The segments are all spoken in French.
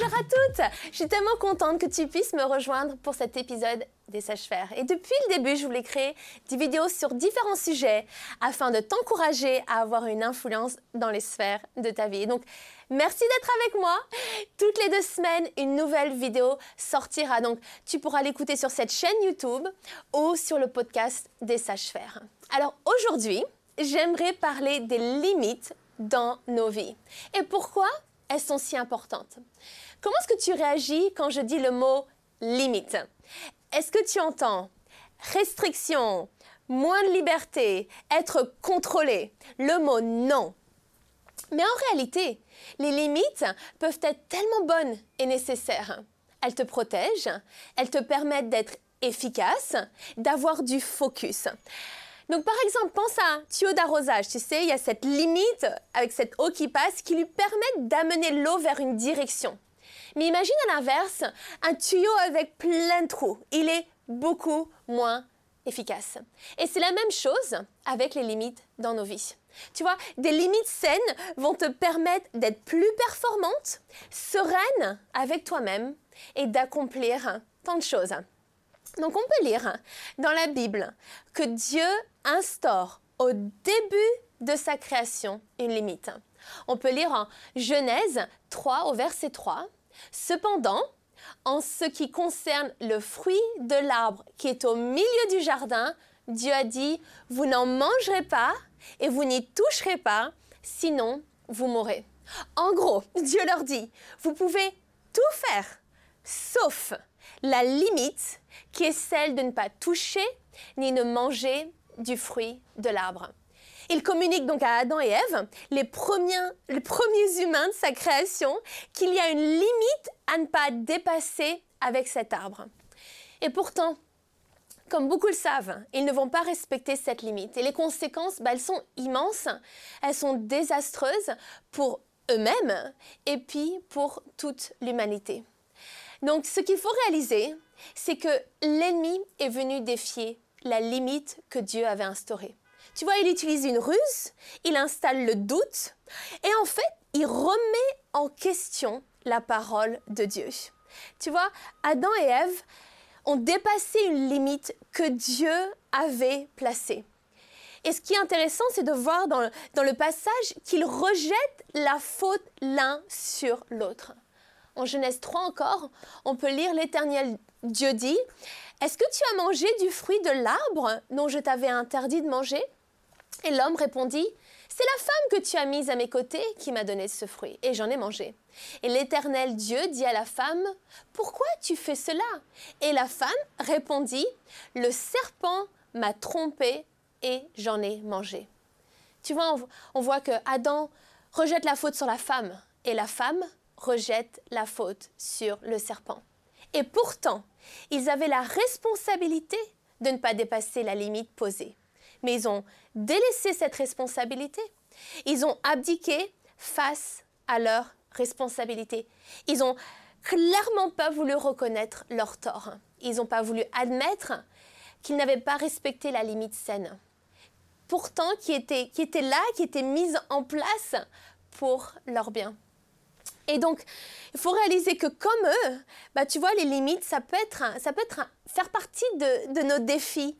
Bonjour à toutes Je suis tellement contente que tu puisses me rejoindre pour cet épisode des sages-faire. Et depuis le début, je voulais créer des vidéos sur différents sujets afin de t'encourager à avoir une influence dans les sphères de ta vie. Donc, merci d'être avec moi. Toutes les deux semaines, une nouvelle vidéo sortira. Donc, tu pourras l'écouter sur cette chaîne YouTube ou sur le podcast des sages-faire. Alors, aujourd'hui, j'aimerais parler des limites dans nos vies. Et pourquoi elles sont si importantes Comment est-ce que tu réagis quand je dis le mot limite? Est-ce que tu entends restriction, moins de liberté, être contrôlé Le mot non? Mais en réalité, les limites peuvent être tellement bonnes et nécessaires. Elles te protègent, elles te permettent d'être efficace, d'avoir du focus. Donc par exemple, pense à un tuyau d'arrosage, tu sais, il y a cette limite avec cette eau qui passe qui lui permet d'amener l'eau vers une direction. Mais imagine à l'inverse, un tuyau avec plein de trous. Il est beaucoup moins efficace. Et c'est la même chose avec les limites dans nos vies. Tu vois, des limites saines vont te permettre d'être plus performante, sereine avec toi-même et d'accomplir tant de choses. Donc on peut lire dans la Bible que Dieu instaure au début de sa création une limite. On peut lire en Genèse 3 au verset 3. Cependant, en ce qui concerne le fruit de l'arbre qui est au milieu du jardin, Dieu a dit, vous n'en mangerez pas et vous n'y toucherez pas, sinon vous mourrez. En gros, Dieu leur dit, vous pouvez tout faire, sauf la limite qui est celle de ne pas toucher ni ne manger du fruit de l'arbre. Il communique donc à Adam et Ève, les premiers, les premiers humains de sa création, qu'il y a une limite à ne pas dépasser avec cet arbre. Et pourtant, comme beaucoup le savent, ils ne vont pas respecter cette limite. Et les conséquences, bah, elles sont immenses, elles sont désastreuses pour eux-mêmes et puis pour toute l'humanité. Donc ce qu'il faut réaliser, c'est que l'ennemi est venu défier la limite que Dieu avait instaurée. Tu vois, il utilise une ruse, il installe le doute, et en fait, il remet en question la parole de Dieu. Tu vois, Adam et Ève ont dépassé une limite que Dieu avait placée. Et ce qui est intéressant, c'est de voir dans le, dans le passage qu'ils rejettent la faute l'un sur l'autre. En Genèse 3 encore, on peut lire l'Éternel Dieu dit, Est-ce que tu as mangé du fruit de l'arbre dont je t'avais interdit de manger? Et l'homme répondit, C'est la femme que tu as mise à mes côtés qui m'a donné ce fruit, et j'en ai mangé. Et l'Éternel Dieu dit à la femme, Pourquoi tu fais cela? Et la femme répondit, Le serpent m'a trompé et j'en ai mangé. Tu vois, on voit que Adam rejette la faute sur la femme, et la femme rejette la faute sur le serpent. Et pourtant, ils avaient la responsabilité de ne pas dépasser la limite posée. Mais ils ont délaissé cette responsabilité. Ils ont abdiqué face à leur responsabilité. Ils n'ont clairement pas voulu reconnaître leur tort. Ils n'ont pas voulu admettre qu'ils n'avaient pas respecté la limite saine. Pourtant, qui était, qui était là, qui était mise en place pour leur bien. Et donc, il faut réaliser que comme eux, bah, tu vois, les limites, ça peut être, ça peut être faire partie de, nos défis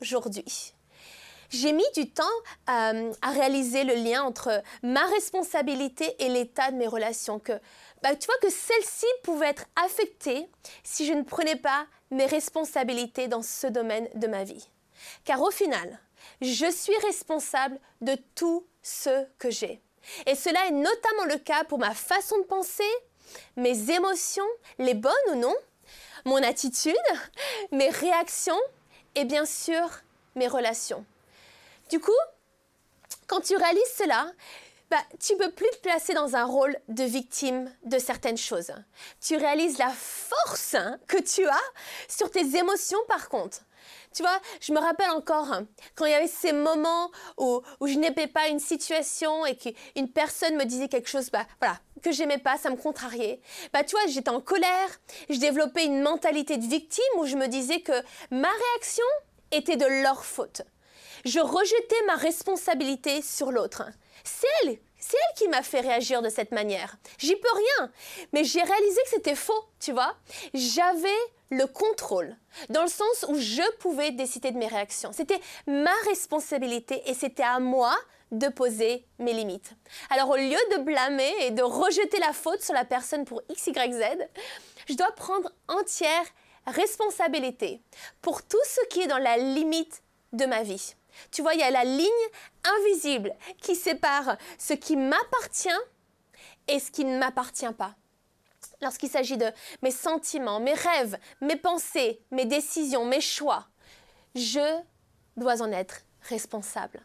aujourd'hui. J'ai mis du temps euh, à réaliser le lien entre ma responsabilité et l'état de mes relations. Que, bah, tu vois que celles-ci pouvaient être affectées si je ne prenais pas mes responsabilités dans ce domaine de ma vie. Car au final, je suis responsable de tout ce que j'ai. Et cela est notamment le cas pour ma façon de penser, mes émotions, les bonnes ou non, mon attitude, mes réactions et bien sûr mes relations. Du coup, quand tu réalises cela, bah, tu ne peux plus te placer dans un rôle de victime de certaines choses. Tu réalises la force que tu as sur tes émotions par contre. Tu vois, je me rappelle encore hein, quand il y avait ces moments où, où je n'aimais pas une situation et qu'une personne me disait quelque chose, bah voilà, que j'aimais pas, ça me contrariait. Bah tu vois, j'étais en colère, je développais une mentalité de victime où je me disais que ma réaction était de leur faute. Je rejetais ma responsabilité sur l'autre. C'est elle, c'est elle qui m'a fait réagir de cette manière. J'y peux rien. Mais j'ai réalisé que c'était faux, tu vois. J'avais le contrôle, dans le sens où je pouvais décider de mes réactions. C'était ma responsabilité et c'était à moi de poser mes limites. Alors au lieu de blâmer et de rejeter la faute sur la personne pour X, Y, Z, je dois prendre entière responsabilité pour tout ce qui est dans la limite de ma vie. Tu vois, il y a la ligne invisible qui sépare ce qui m'appartient et ce qui ne m'appartient pas. Lorsqu'il s'agit de mes sentiments, mes rêves, mes pensées, mes décisions, mes choix, je dois en être responsable.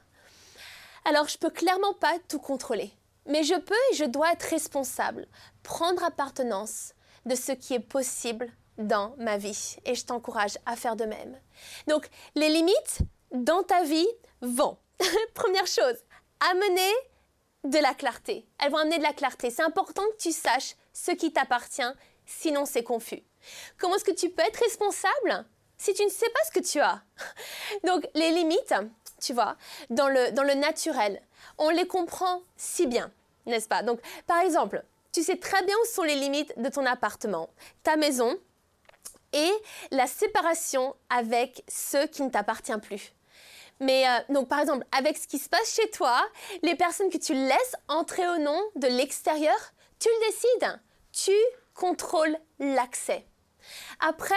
Alors, je peux clairement pas tout contrôler, mais je peux et je dois être responsable, prendre appartenance de ce qui est possible dans ma vie. Et je t'encourage à faire de même. Donc, les limites dans ta vie vont, première chose, amener de la clarté. Elles vont amener de la clarté. C'est important que tu saches ce qui t'appartient, sinon c'est confus. Comment est-ce que tu peux être responsable si tu ne sais pas ce que tu as? Donc, les limites, tu vois, dans le, dans le naturel, on les comprend si bien, n'est-ce pas? Donc, par exemple, tu sais très bien où sont les limites de ton appartement, ta maison et la séparation avec ceux qui ne t'appartiennent plus. Mais euh, donc par exemple, avec ce qui se passe chez toi, les personnes que tu laisses entrer au nom de l'extérieur, tu le décides. Tu contrôles l'accès. Après,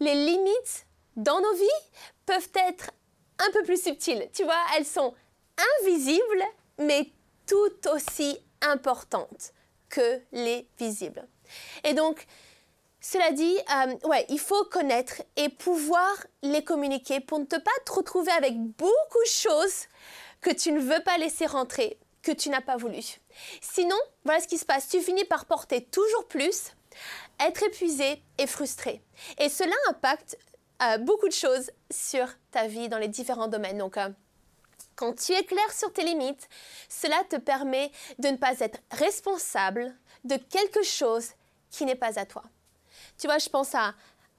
les limites dans nos vies peuvent être un peu plus subtiles. Tu vois, elles sont invisibles, mais tout aussi importantes que les visibles. Et donc, cela dit, euh, ouais, il faut connaître et pouvoir les communiquer pour ne te pas te retrouver avec beaucoup de choses que tu ne veux pas laisser rentrer, que tu n'as pas voulu. Sinon, voilà ce qui se passe. Tu finis par porter toujours plus, être épuisé et frustré. Et cela impacte euh, beaucoup de choses sur ta vie dans les différents domaines. Donc, euh, quand tu es clair sur tes limites, cela te permet de ne pas être responsable de quelque chose qui n'est pas à toi. Tu vois, je pense à,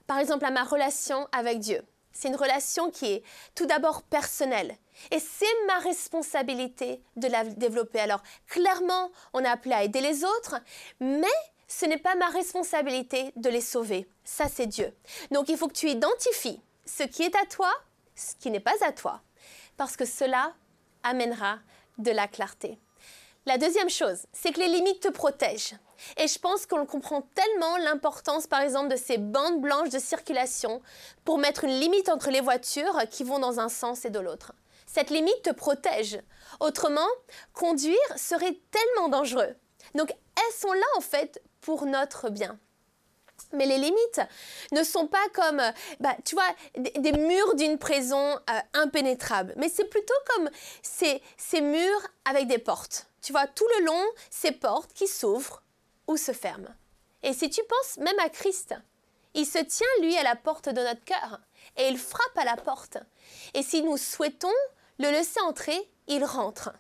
par exemple, à ma relation avec Dieu. C'est une relation qui est tout d'abord personnelle. Et c'est ma responsabilité de la développer. Alors, clairement, on est appelé à aider les autres, mais ce n'est pas ma responsabilité de les sauver. Ça, c'est Dieu. Donc, il faut que tu identifies ce qui est à toi, ce qui n'est pas à toi parce que cela amènera de la clarté. La deuxième chose, c'est que les limites te protègent. Et je pense qu'on comprend tellement l'importance, par exemple, de ces bandes blanches de circulation pour mettre une limite entre les voitures qui vont dans un sens et de l'autre. Cette limite te protège. Autrement, conduire serait tellement dangereux. Donc, elles sont là, en fait, pour notre bien. Mais les limites ne sont pas comme, bah, tu vois, des, murs d'une prison euh, impénétrables, mais c'est plutôt comme ces murs avec des portes. Tu vois, tout le long, ces portes qui s'ouvrent se ferment. Et si tu penses même à Christ, il se tient, lui, à la porte de notre cœur et il frappe à la porte. Et si nous souhaitons le laisser entrer, il rentre.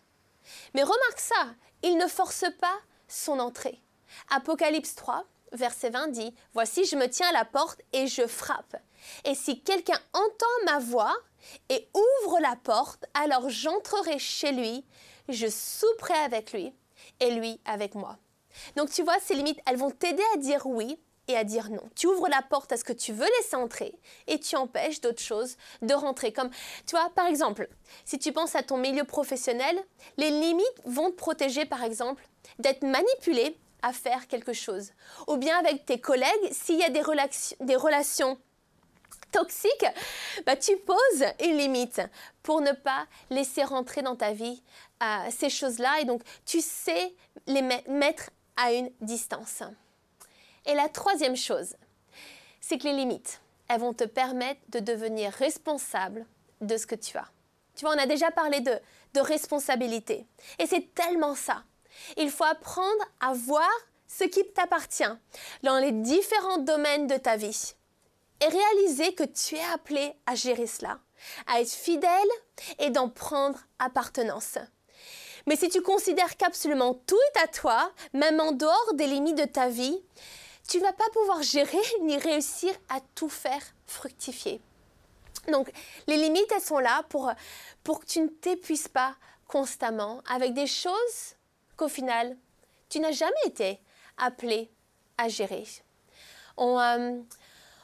Mais remarque ça, il ne force pas son entrée. Apocalypse 3, verset 20 dit, Voici, je me tiens à la porte et je frappe. Et si quelqu'un entend ma voix et ouvre la porte, alors j'entrerai chez lui, je souperai avec lui et lui avec moi. Donc tu vois, ces limites, elles vont t'aider à dire oui et à dire non. Tu ouvres la porte à ce que tu veux laisser entrer et tu empêches d'autres choses de rentrer. Comme, tu vois, par exemple, si tu penses à ton milieu professionnel, les limites vont te protéger, par exemple, d'être manipulé à faire quelque chose. Ou bien avec tes collègues, s'il y a des, relations toxiques, bah, tu poses une limite pour ne pas laisser rentrer dans ta vie euh, ces choses-là. Et donc, tu sais les mettre à une distance. Et la troisième chose, c'est que les limites, elles vont te permettre de devenir responsable de ce que tu as. Tu vois, on a déjà parlé de, de responsabilité. Et c'est tellement ça. Il faut apprendre à voir ce qui t'appartient dans les différents domaines de ta vie et réaliser que tu es appelé à gérer cela, à être fidèle et d'en prendre appartenance. Mais si tu considères qu'absolument tout est à toi, même en dehors des limites de ta vie, tu ne vas pas pouvoir gérer ni réussir à tout faire fructifier. Donc, les limites, elles sont là pour, pour que tu ne t'épuises pas constamment avec des choses qu'au final, tu n'as jamais été appelé à gérer. On, euh,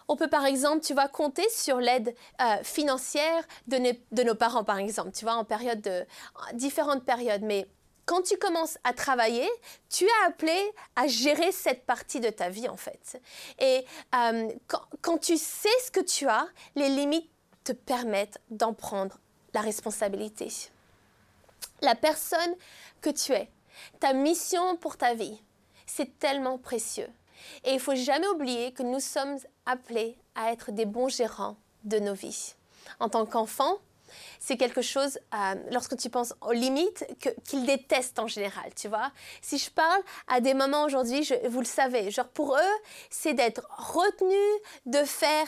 on peut par exemple, tu vas compter sur l'aide euh, financière de, nos parents, par exemple, tu vois, en période de différentes périodes. Mais quand tu commences à travailler, tu es appelé à gérer cette partie de ta vie en fait. Et euh, quand, tu sais ce que tu as, les limites te permettent d'en prendre la responsabilité. La personne que tu es, ta mission pour ta vie, c'est tellement précieux. Et il faut jamais oublier que nous sommes appelés à être des bons gérants de nos vies. En tant qu'enfant, c'est quelque chose, euh, lorsque tu penses aux limites, qu'ils détestent en général, tu vois. Si je parle à des moments aujourd'hui, vous le savez, genre pour eux, c'est d'être retenu de faire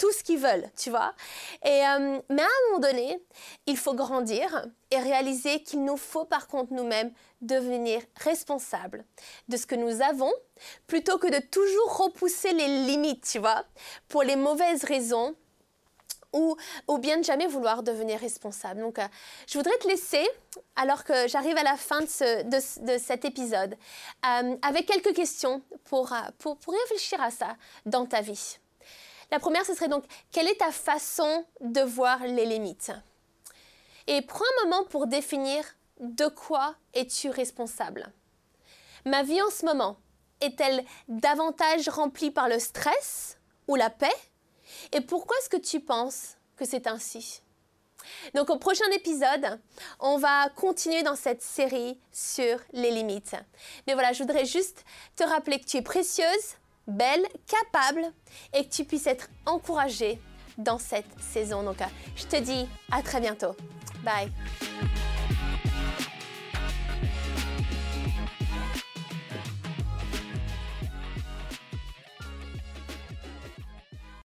tout ce qu'ils veulent, tu vois. Et, euh, mais à un moment donné, il faut grandir et réaliser qu'il nous faut par contre nous-mêmes devenir responsables de ce que nous avons plutôt que de toujours repousser les limites, tu vois, pour les mauvaises raisons ou, bien de jamais vouloir devenir responsable. Donc, euh, je voudrais te laisser, alors que j'arrive à la fin de cet épisode, euh, avec quelques questions pour, pour, pour réfléchir à ça dans ta vie. La première, ce serait donc, quelle est ta façon de voir les limites? Et prends un moment pour définir de quoi es-tu responsable. Ma vie en ce moment est-elle davantage remplie par le stress ou la paix? Et pourquoi est-ce que tu penses que c'est ainsi? Donc au prochain épisode, on va continuer dans cette série sur les limites. Mais voilà, je voudrais juste te rappeler que tu es précieuse, belle, capable et que tu puisses être encouragée dans cette saison. Donc, euh, je te dis à très bientôt. Bye.